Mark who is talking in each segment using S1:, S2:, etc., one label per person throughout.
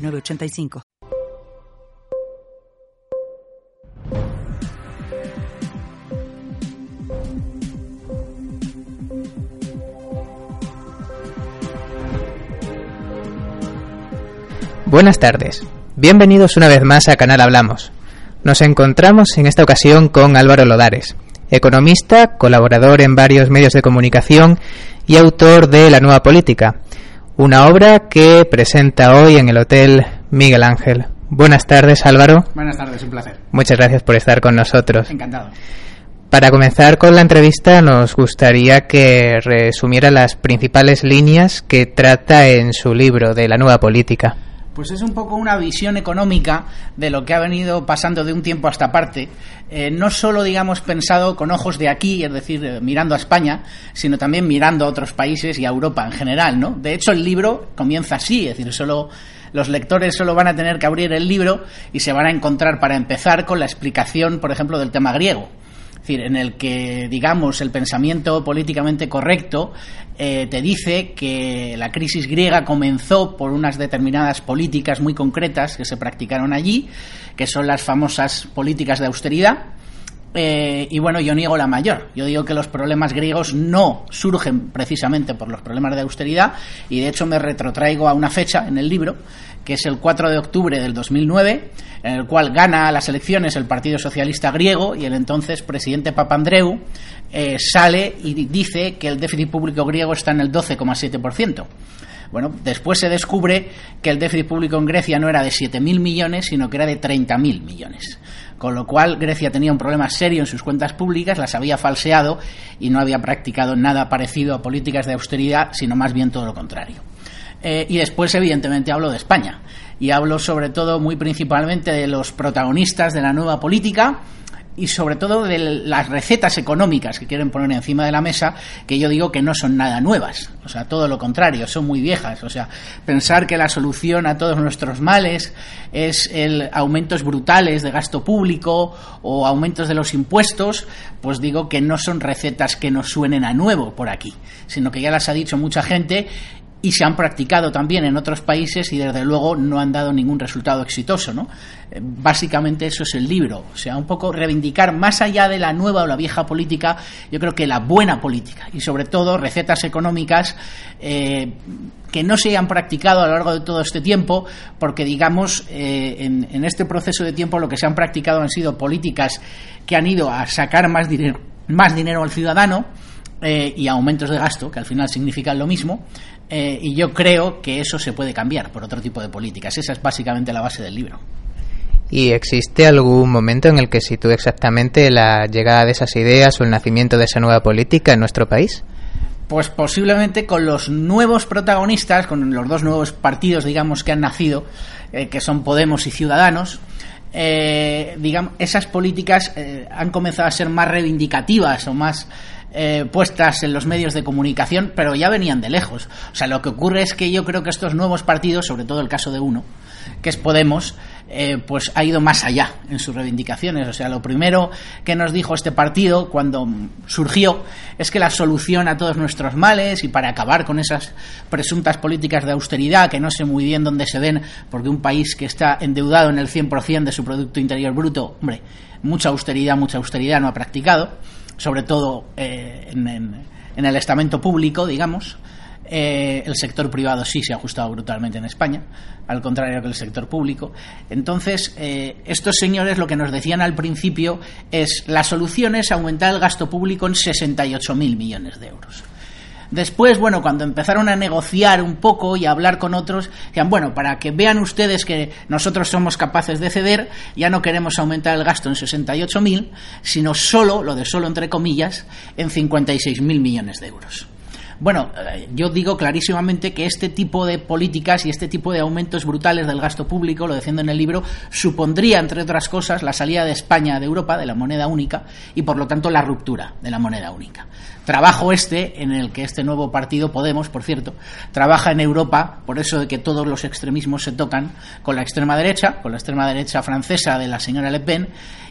S1: 985.
S2: Buenas tardes, bienvenidos una vez más a Canal Hablamos. Nos encontramos en esta ocasión con Álvaro Lodares, economista, colaborador en varios medios de comunicación y autor de La Nueva Política, una obra que presenta hoy en el Hotel Miguel Ángel. Buenas tardes, Álvaro.
S3: Buenas tardes, un placer.
S2: Muchas gracias por estar con nosotros.
S3: Encantado.
S2: Para comenzar con la entrevista, nos gustaría que resumiera las principales líneas que trata en su libro de la nueva política
S3: pues es un poco una visión económica de lo que ha venido pasando de un tiempo a esta parte, eh, no solo, digamos, pensado con ojos de aquí, es decir, eh, mirando a España, sino también mirando a otros países y a Europa en general, ¿no? De hecho, el libro comienza así, es decir, solo los lectores solo van a tener que abrir el libro y se van a encontrar para empezar con la explicación, por ejemplo, del tema griego decir, en el que, digamos, el pensamiento políticamente correcto eh, te dice que la crisis griega comenzó por unas determinadas políticas muy concretas que se practicaron allí, que son las famosas políticas de austeridad. Eh, y bueno, yo niego la mayor. Yo digo que los problemas griegos no surgen precisamente por los problemas de austeridad y de hecho me retrotraigo a una fecha en el libro, que es el 4 de octubre del 2009, en el cual gana las elecciones el Partido Socialista griego y el entonces presidente Papandreou eh, sale y dice que el déficit público griego está en el 12,7%. Bueno, después se descubre que el déficit público en Grecia no era de 7.000 millones, sino que era de 30.000 millones. Con lo cual Grecia tenía un problema serio en sus cuentas públicas, las había falseado y no había practicado nada parecido a políticas de austeridad, sino más bien todo lo contrario. Eh, y después, evidentemente, hablo de España. Y hablo sobre todo, muy principalmente, de los protagonistas de la nueva política y sobre todo de las recetas económicas que quieren poner encima de la mesa, que yo digo que no son nada nuevas, o sea, todo lo contrario, son muy viejas, o sea, pensar que la solución a todos nuestros males es el aumentos brutales de gasto público o aumentos de los impuestos, pues digo que no son recetas que nos suenen a nuevo por aquí, sino que ya las ha dicho mucha gente y se han practicado también en otros países y desde luego no han dado ningún resultado exitoso, ¿no? Eh, básicamente eso es el libro, o sea, un poco reivindicar más allá de la nueva o la vieja política, yo creo que la buena política y sobre todo recetas económicas eh, que no se hayan practicado a lo largo de todo este tiempo, porque digamos eh, en, en este proceso de tiempo lo que se han practicado han sido políticas que han ido a sacar más dinero, más dinero al ciudadano, y aumentos de gasto, que al final significan lo mismo, eh, y yo creo que eso se puede cambiar por otro tipo de políticas. Esa es básicamente la base del libro.
S2: ¿Y existe algún momento en el que sitúe exactamente la llegada de esas ideas o el nacimiento de esa nueva política en nuestro país?
S3: Pues posiblemente con los nuevos protagonistas, con los dos nuevos partidos, digamos, que han nacido, eh, que son Podemos y Ciudadanos, eh, digamos, esas políticas han comenzado a ser más reivindicativas o más eh, puestas en los medios de comunicación, pero ya venían de lejos. O sea, lo que ocurre es que yo creo que estos nuevos partidos, sobre todo el caso de uno, que es Podemos, eh, pues ha ido más allá en sus reivindicaciones. O sea, lo primero que nos dijo este partido cuando surgió es que la solución a todos nuestros males y para acabar con esas presuntas políticas de austeridad que no sé muy bien dónde se den, porque un país que está endeudado en el 100% de su Producto Interior Bruto, hombre, mucha austeridad, mucha austeridad no ha practicado sobre todo eh, en, el estamento público, digamos. Eh, el sector privado sí se ha ajustado brutalmente en España, al contrario que el sector público. Entonces, eh, estos señores lo que nos decían al principio es la solución es aumentar el gasto público en 68.000 millones de euros. Después, bueno, cuando empezaron a negociar un poco y a hablar con otros, decían, bueno, para que vean ustedes que nosotros somos capaces de ceder, ya no queremos aumentar el gasto en 68.000, sino solo, lo de solo entre comillas, en 56.000 millones de euros. Bueno, eh, yo digo clarísimamente que este tipo de políticas y este tipo de aumentos brutales del gasto público, lo defiendo en el libro, supondría, entre otras cosas, la salida de España de Europa, de la moneda única, y por lo tanto la ruptura de la moneda única. Trabajo este en el que este nuevo partido, Podemos, por cierto, trabaja en Europa, por eso de que todos los extremismos se tocan con la extrema derecha, con la extrema derecha francesa de la señora Le Pen,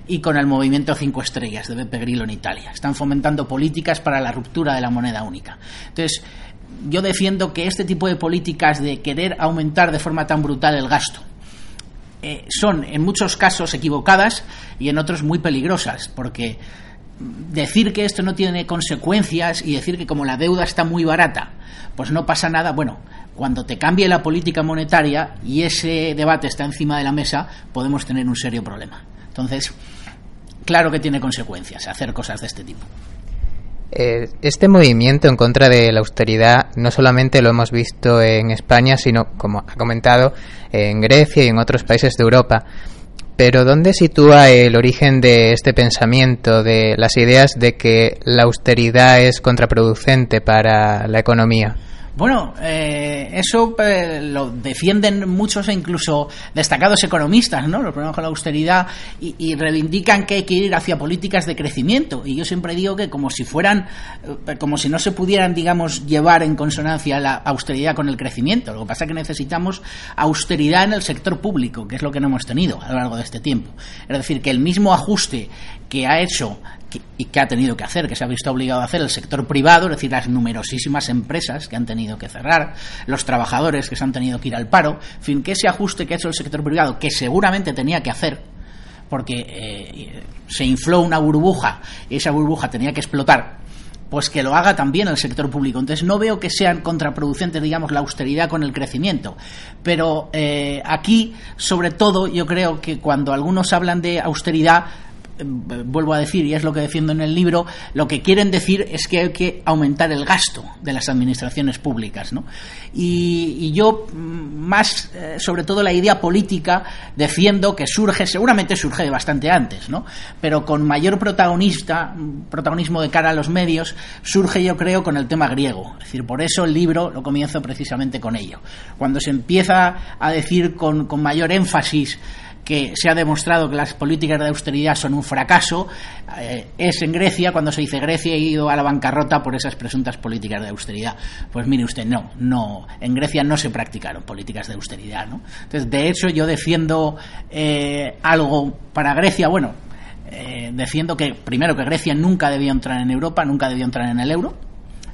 S3: y con el movimiento Cinco Estrellas de Beppe Grillo en Italia. Están fomentando políticas para la ruptura de la moneda única. Entonces, yo defiendo que este tipo de políticas de querer aumentar de forma tan brutal el gasto eh, son en muchos casos equivocadas y en otros muy peligrosas, porque decir que esto no tiene consecuencias y decir que como la deuda está muy barata, pues no pasa nada, bueno, cuando te cambie la política monetaria y ese debate está encima de la mesa, podemos tener un serio problema. Entonces, claro que tiene consecuencias hacer cosas de este tipo.
S2: Eh, este movimiento en contra de la austeridad no solamente lo hemos visto en España, sino, como ha comentado, en Grecia y en otros países de Europa. Pero ¿dónde sitúa el origen de este pensamiento, de las ideas de que la austeridad es contraproducente para la economía?
S3: Bueno, eh, eso eh, lo defienden muchos e incluso destacados economistas, ¿no? Los problemas con la austeridad y, reivindican que hay que ir hacia políticas de crecimiento. Y yo siempre digo que como si fueran, eh, como si no se pudieran, digamos, llevar en consonancia la austeridad con el crecimiento. Lo que pasa es que necesitamos austeridad en el sector público, que es lo que no hemos tenido a lo largo de este tiempo. Es decir, que el mismo ajuste que ha hecho y que ha tenido que hacer, que se ha visto obligado a hacer el sector privado, es decir, las numerosísimas empresas que han tenido que cerrar, los trabajadores que se han tenido que ir al paro, en fin, que ese ajuste que ha hecho el sector privado, que seguramente tenía que hacer, porque eh, se infló una burbuja y esa burbuja tenía que explotar, pues que lo haga también el sector público. Entonces no veo que sean contraproducentes, digamos, la austeridad con el crecimiento. Pero eh, aquí, sobre todo, yo creo que cuando algunos hablan de austeridad, vuelvo a decir, y es lo que defiendo en el libro, lo que quieren decir es que hay que aumentar el gasto de las administraciones públicas. ¿no? Y, yo, mm, más eh, sobre todo la idea política, defiendo que surge, seguramente surge bastante antes, ¿no? pero con mayor protagonista, protagonismo de cara a los medios, surge yo creo con el tema griego. Es decir, por eso el libro lo comienzo precisamente con ello. Cuando se empieza a decir con, con mayor énfasis que se ha demostrado que las políticas de austeridad son un fracaso, eh, es en Grecia, cuando se dice Grecia ha ido a la bancarrota por esas presuntas políticas de austeridad. Pues mire usted, no, no, en Grecia no se practicaron políticas de austeridad, ¿no? Entonces, de hecho, yo defiendo eh, algo para Grecia, bueno, eh, defiendo que, primero, que Grecia nunca debió entrar en Europa, nunca debió entrar en el euro,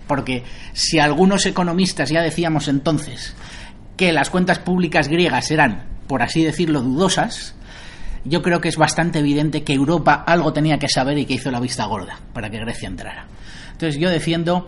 S3: porque si algunos economistas ya decíamos entonces que las cuentas públicas griegas eran por así decirlo, dudosas, yo creo que es bastante evidente que Europa algo tenía que saber y que hizo la vista gorda para que Grecia entrara. Entonces yo defiendo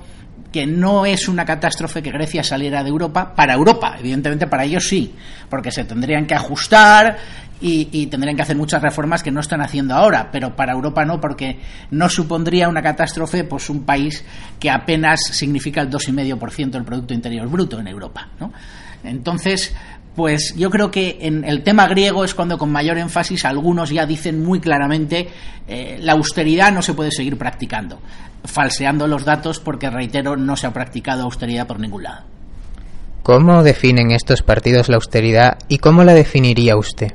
S3: que no es una catástrofe que Grecia saliera de Europa para Europa, evidentemente para ellos sí, porque se tendrían que ajustar y, tendrían que hacer muchas reformas que no están haciendo ahora, pero para Europa no, porque no supondría una catástrofe pues un país que apenas significa el 2,5% del Producto Interior Bruto en Europa. ¿no? Entonces, pues yo creo que en el tema griego es cuando con mayor énfasis algunos ya dicen muy claramente eh, la austeridad no se puede seguir practicando, falseando los datos porque, reitero, no se ha practicado austeridad por ningún lado.
S2: ¿Cómo definen estos partidos la austeridad y cómo la definiría usted?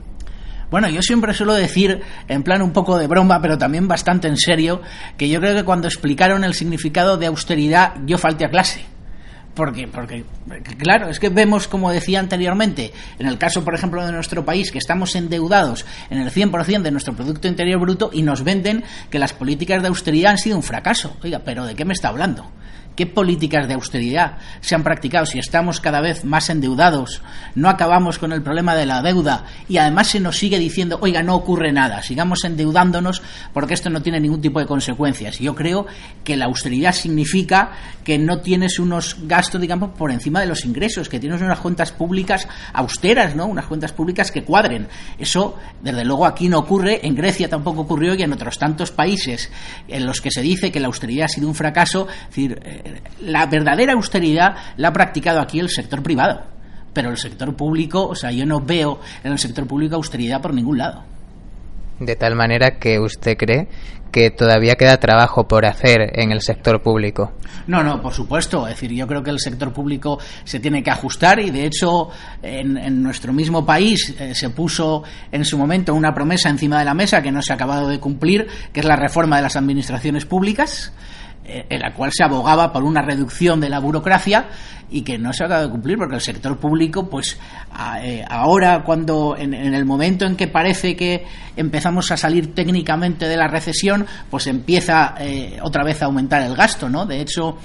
S3: Bueno, yo siempre suelo decir, en plan un poco de broma, pero también bastante en serio, que yo creo que cuando explicaron el significado de austeridad yo falté a clase porque, porque, claro, es que vemos, como decía anteriormente, en el caso, por ejemplo, de nuestro país, que estamos endeudados en el 100% de nuestro Producto Interior Bruto y nos venden que las políticas de austeridad han sido un fracaso. Oiga, pero ¿de qué me está hablando? ¿Qué políticas de austeridad se han practicado si estamos cada vez más endeudados? No acabamos con el problema de la deuda y además se nos sigue diciendo, oiga, no ocurre nada, sigamos endeudándonos porque esto no tiene ningún tipo de consecuencias. Yo creo que la austeridad significa que no tienes unos gastos, digamos, por encima de los ingresos, que tienes unas cuentas públicas austeras, ¿no? Unas cuentas públicas que cuadren. Eso, desde luego, aquí no ocurre, en Grecia tampoco ocurrió y en otros tantos países en los que se dice que la austeridad ha sido un fracaso, es decir, eh, la verdadera austeridad la ha practicado aquí el sector privado. Pero el sector público, o sea, yo no veo en el sector público austeridad por ningún lado.
S2: De tal manera que usted cree que todavía queda trabajo por hacer en el sector público.
S3: No, no, por supuesto. Es decir, yo creo que el sector público se tiene que ajustar y, de hecho, en, nuestro mismo país eh, se puso en su momento una promesa encima de la mesa que no se ha acabado de cumplir, que es la reforma de las administraciones públicas en la cual se abogaba por una reducción de la burocracia y que no se ha acabado de cumplir porque el sector público, pues eh, ahora cuando en, el momento en que parece que empezamos a salir técnicamente de la recesión, pues empieza eh, otra vez a aumentar el gasto, ¿no? De hecho,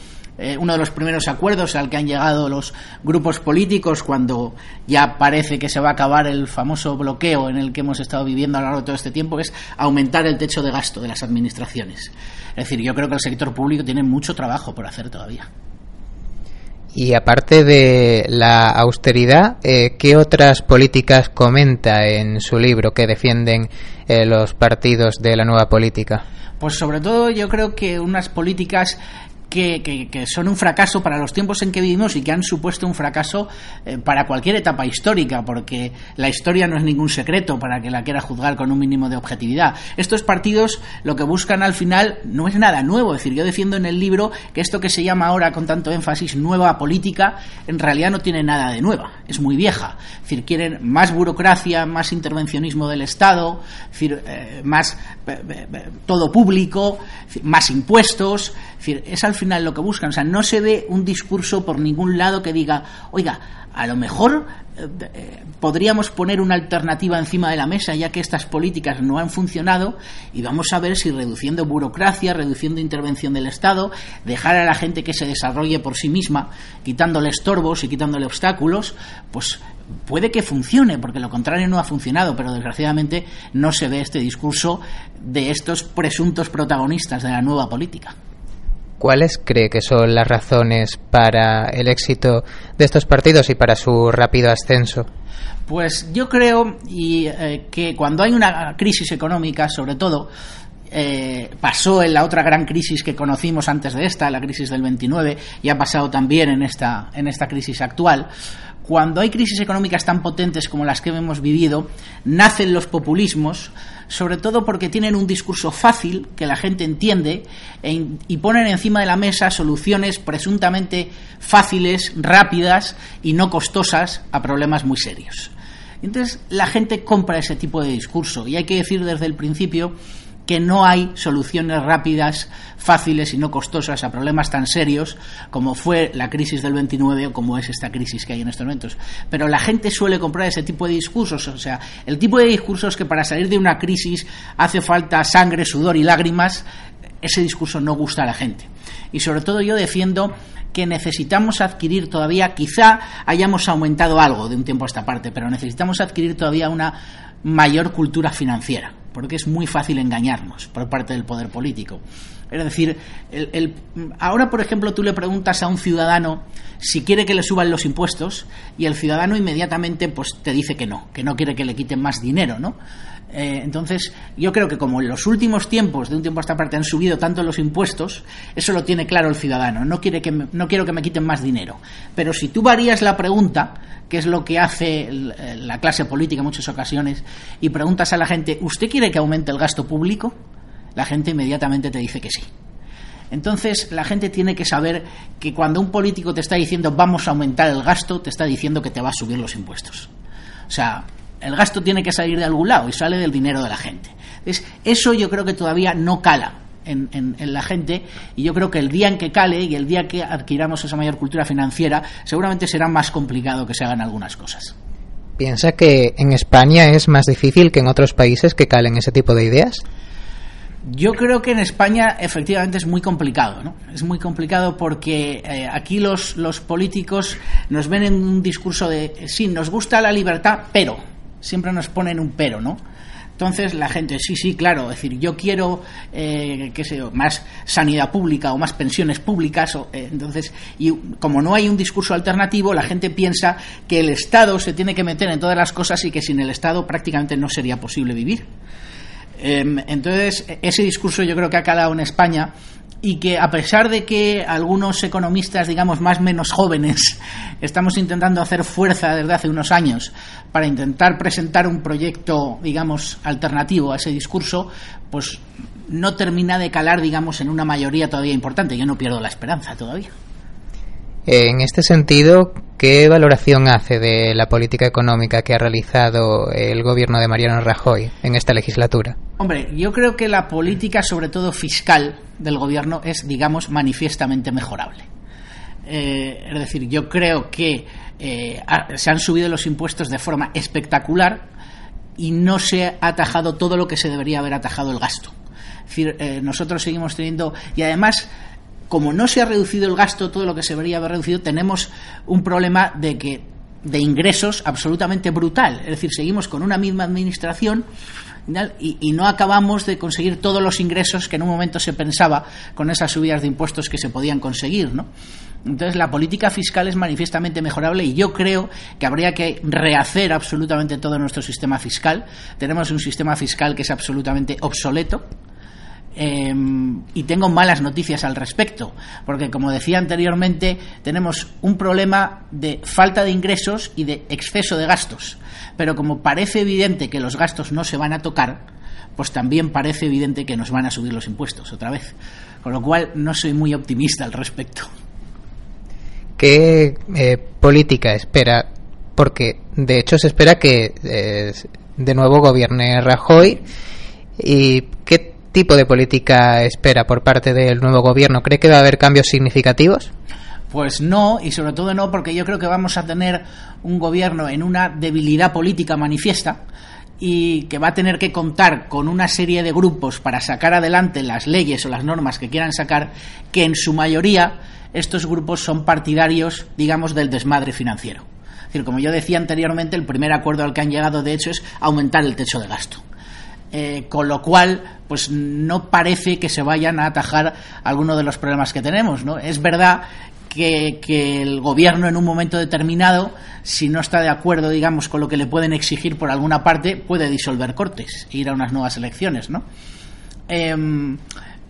S3: uno de los primeros acuerdos al que han llegado los grupos políticos cuando ya parece que se va a acabar el famoso bloqueo en el que hemos estado viviendo a lo largo de todo este tiempo es aumentar el techo de gasto de las administraciones. Es decir, yo creo que el sector público tiene mucho trabajo por hacer todavía.
S2: Y aparte de la austeridad, eh, ¿qué otras políticas comenta en su libro que defienden eh, los partidos de la nueva política?
S3: Pues sobre todo yo creo que unas políticas que, son un fracaso para los tiempos en que vivimos y que han supuesto un fracaso eh, para cualquier etapa histórica, porque la historia no es ningún secreto para que la quiera juzgar con un mínimo de objetividad. Estos partidos lo que buscan al final no es nada nuevo, es decir, yo defiendo en el libro que esto que se llama ahora con tanto énfasis nueva política, en realidad no tiene nada de nueva, es muy vieja. Es decir, quieren más burocracia, más intervencionismo del Estado, eh, más eh, todo público, más impuestos, es decir, es al final lo que buscan. O sea, no se ve un discurso por ningún lado que diga, oiga, a lo mejor eh, eh, podríamos poner una alternativa encima de la mesa ya que estas políticas no han funcionado y vamos a ver si reduciendo burocracia, reduciendo intervención del Estado, dejar a la gente que se desarrolle por sí misma, quitándole estorbos y quitándole obstáculos, pues puede que funcione, porque lo contrario no ha funcionado, pero desgraciadamente no se ve este discurso de estos presuntos protagonistas de la nueva política.
S2: ¿Cuáles cree que son las razones para el éxito de estos partidos y para su rápido ascenso?
S3: Pues yo creo y, eh, que cuando hay una crisis económica, sobre todo, eh, pasó en la otra gran crisis que conocimos antes de esta, la crisis del 29, y ha pasado también en esta, en esta crisis actual. Cuando hay crisis económicas tan potentes como las que hemos vivido, nacen los populismos, sobre todo porque tienen un discurso fácil que la gente entiende e y ponen encima de la mesa soluciones presuntamente fáciles, rápidas y no costosas a problemas muy serios. Entonces la gente compra ese tipo de discurso y hay que decir desde el principio que no hay soluciones rápidas, fáciles y no costosas a problemas tan serios como fue la crisis del 29 o como es esta crisis que hay en estos momentos. Pero la gente suele comprar ese tipo de discursos, o sea, el tipo de discursos que para salir de una crisis hace falta sangre, sudor y lágrimas, ese discurso no gusta a la gente. Y sobre todo yo defiendo que necesitamos adquirir todavía, quizá hayamos aumentado algo de un tiempo a esta parte, pero necesitamos adquirir todavía una mayor cultura financiera porque es muy fácil engañarnos por parte del poder político. Es decir, el, ahora, por ejemplo, tú le preguntas a un ciudadano si quiere que le suban los impuestos y el ciudadano inmediatamente pues, te dice que no, que no quiere que le quiten más dinero, ¿no? Eh, entonces, yo creo que como en los últimos tiempos, de un tiempo a esta parte, han subido tanto los impuestos, eso lo tiene claro el ciudadano. No, quiere que no quiero que me quiten más dinero. Pero si tú varías la pregunta, que es lo que hace la clase política en muchas ocasiones, y preguntas a la gente, ¿usted quiere que aumente el gasto público? La gente inmediatamente te dice que sí. Entonces, la gente tiene que saber que cuando un político te está diciendo vamos a aumentar el gasto, te está diciendo que te va a subir los impuestos. O sea, el gasto tiene que salir de algún lado y sale del dinero de la gente. eso yo creo que todavía no cala en, en, la gente y yo creo que el día en que cale y el día que adquiramos esa mayor cultura financiera seguramente será más complicado que se hagan algunas cosas.
S2: ¿Piensa que en España es más difícil que en otros países que calen ese tipo de ideas?
S3: Yo creo que en España efectivamente es muy complicado, ¿no? Es muy complicado porque eh, aquí los, los políticos nos ven en un discurso de sí, nos gusta la libertad, pero siempre nos ponen un pero, ¿no? Entonces la gente, sí, sí, claro, es decir, yo quiero, eh, qué sé yo, más sanidad pública o más pensiones públicas, o, eh, entonces, y como no hay un discurso alternativo, la gente piensa que el Estado se tiene que meter en todas las cosas y que sin el Estado prácticamente no sería posible vivir. Em, entonces, ese discurso yo creo que ha calado en España y que a pesar de que algunos economistas, digamos, más menos jóvenes, estamos intentando hacer fuerza desde hace unos años para intentar presentar un proyecto, digamos, alternativo a ese discurso, pues no termina de calar, digamos, en una mayoría todavía importante. Yo no pierdo la esperanza todavía.
S2: En este sentido, ¿qué valoración hace de la política económica que ha realizado el gobierno de Mariano Rajoy en esta legislatura?
S3: Hombre, yo creo que la política, sobre todo fiscal, del gobierno es, digamos, manifiestamente mejorable. Eh, es decir, yo creo que eh, se han subido los impuestos de forma espectacular y no se ha atajado todo lo que se debería haber atajado el gasto. Es decir, eh, nosotros seguimos teniendo, y además como no se ha reducido el gasto, todo lo que se debería haber reducido, tenemos un problema de que de ingresos absolutamente brutal. Es decir, seguimos con una misma administración y, no acabamos de conseguir todos los ingresos que en un momento se pensaba con esas subidas de impuestos que se podían conseguir, ¿no? Entonces la política fiscal es manifiestamente mejorable y yo creo que habría que rehacer absolutamente todo nuestro sistema fiscal. Tenemos un sistema fiscal que es absolutamente obsoleto Em, y tengo malas noticias al respecto, porque como decía anteriormente, tenemos un problema de falta de ingresos y de exceso de gastos. Pero como parece evidente que los gastos no se van a tocar, pues también parece evidente que nos van a subir los impuestos otra vez. Con lo cual no soy muy optimista al respecto.
S2: ¿Qué eh, política espera? Porque de hecho se espera que eh, de nuevo gobierne Rajoy. ¿Y qué tipo de política espera por parte del nuevo gobierno? ¿Cree que va a haber cambios significativos?
S3: Pues no, y sobre todo no, porque yo creo que vamos a tener un gobierno en una debilidad política manifiesta y que va a tener que contar con una serie de grupos para sacar adelante las leyes o las normas que quieran sacar, que en su mayoría estos grupos son partidarios, digamos, del desmadre financiero. Es decir, como yo decía anteriormente, el primer acuerdo al que han llegado, de hecho, es aumentar el techo de gasto. Eh, con lo cual pues no parece que se vayan a atajar algunos de los problemas que tenemos no es verdad que, que, el gobierno en un momento determinado si no está de acuerdo digamos con lo que le pueden exigir por alguna parte puede disolver cortes e ir a unas nuevas elecciones no em,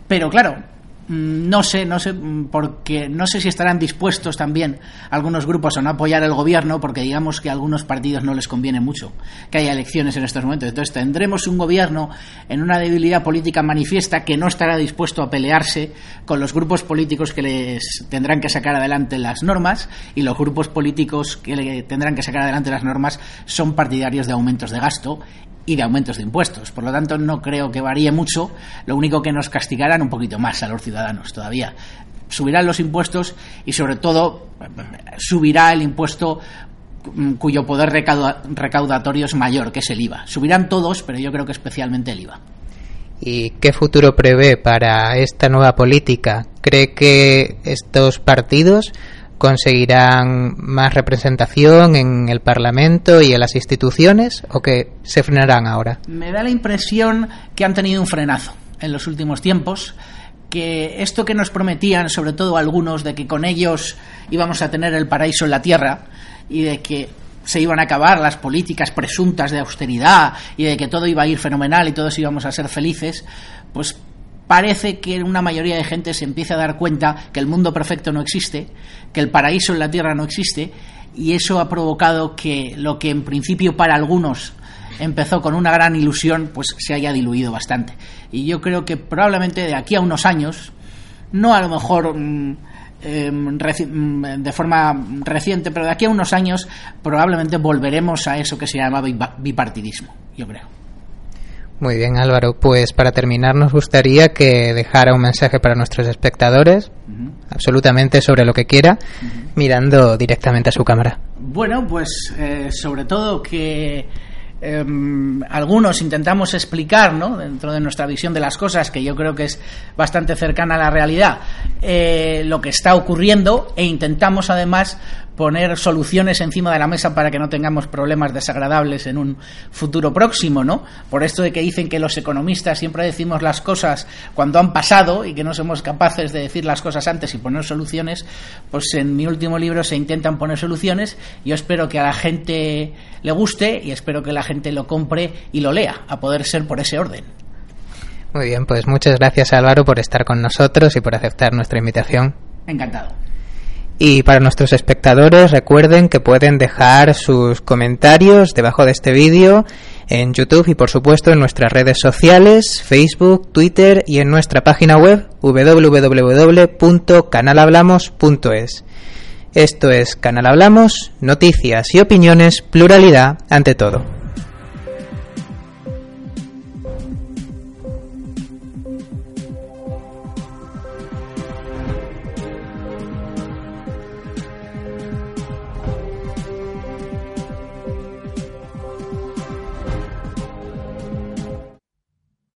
S3: pero claro no sé, no sé, mm, porque no sé si estarán dispuestos también algunos grupos a no apoyar el gobierno, porque digamos que a algunos partidos no les conviene mucho que haya elecciones en estos momentos. Entonces tendremos un gobierno en una debilidad política manifiesta que no estará dispuesto a pelearse con los grupos políticos que les tendrán que sacar adelante las normas y los grupos políticos que le tendrán que sacar adelante las normas son partidarios de aumentos de gasto y de aumentos de impuestos. Por lo tanto, no creo que varíe mucho. Lo único que nos castigarán un poquito más a los ciudadanos todavía. Subirán los impuestos y, sobre todo, subirá el impuesto mm, cuyo poder recaudatorio es mayor, que es el IVA. Subirán todos, pero yo creo que especialmente el IVA.
S2: ¿Y qué futuro prevé para esta nueva política? ¿Cree que estos partidos conseguirán más representación en el Parlamento y en las instituciones o que se frenarán ahora?
S3: Me da la impresión que han tenido un frenazo en los últimos tiempos que esto que nos prometían, sobre todo algunos, de que con ellos íbamos a tener el paraíso en la tierra y de que se iban a acabar las políticas presuntas de austeridad y de que todo iba a ir fenomenal y todos íbamos a ser felices, pues parece que una mayoría de gente se empieza a dar cuenta que el mundo perfecto no existe, que el paraíso en la tierra no existe, y eso ha provocado que lo que en principio para algunos empezó con una gran ilusión, pues se haya diluido bastante. Y yo creo que probablemente de aquí a unos años, no a lo mejor mm, em, mm, de forma reciente, pero de aquí a unos años probablemente volveremos a eso que se llama bipartidismo, yo creo.
S2: Muy bien, Álvaro. Pues para terminar, nos gustaría que dejara un mensaje para nuestros espectadores, absolutamente sobre lo que quiera, mirando directamente a su cámara.
S3: Bueno, pues eh, sobre todo que em, algunos intentamos explicar, ¿no? dentro de nuestra visión de las cosas, que yo creo que es bastante cercana a la realidad, eh, lo que está ocurriendo e intentamos además poner soluciones encima de la mesa para que no tengamos problemas desagradables en un futuro próximo, ¿no? Por esto de que dicen que los economistas siempre decimos las cosas cuando han pasado y que no somos capaces de decir las cosas antes y poner soluciones, pues en mi último libro se intentan poner soluciones. Yo espero que a la gente le guste y espero que la gente lo compre y lo lea, a poder ser por ese orden.
S2: Muy bien, pues muchas gracias Álvaro por estar con nosotros y por aceptar nuestra invitación.
S3: Encantado.
S2: Y para nuestros espectadores recuerden que pueden dejar sus comentarios debajo de este vídeo en YouTube y por supuesto en nuestras redes sociales, Facebook, Twitter y en nuestra página web www.canalhablamos.es. Esto es Canal Hablamos, noticias y opiniones, pluralidad ante todo.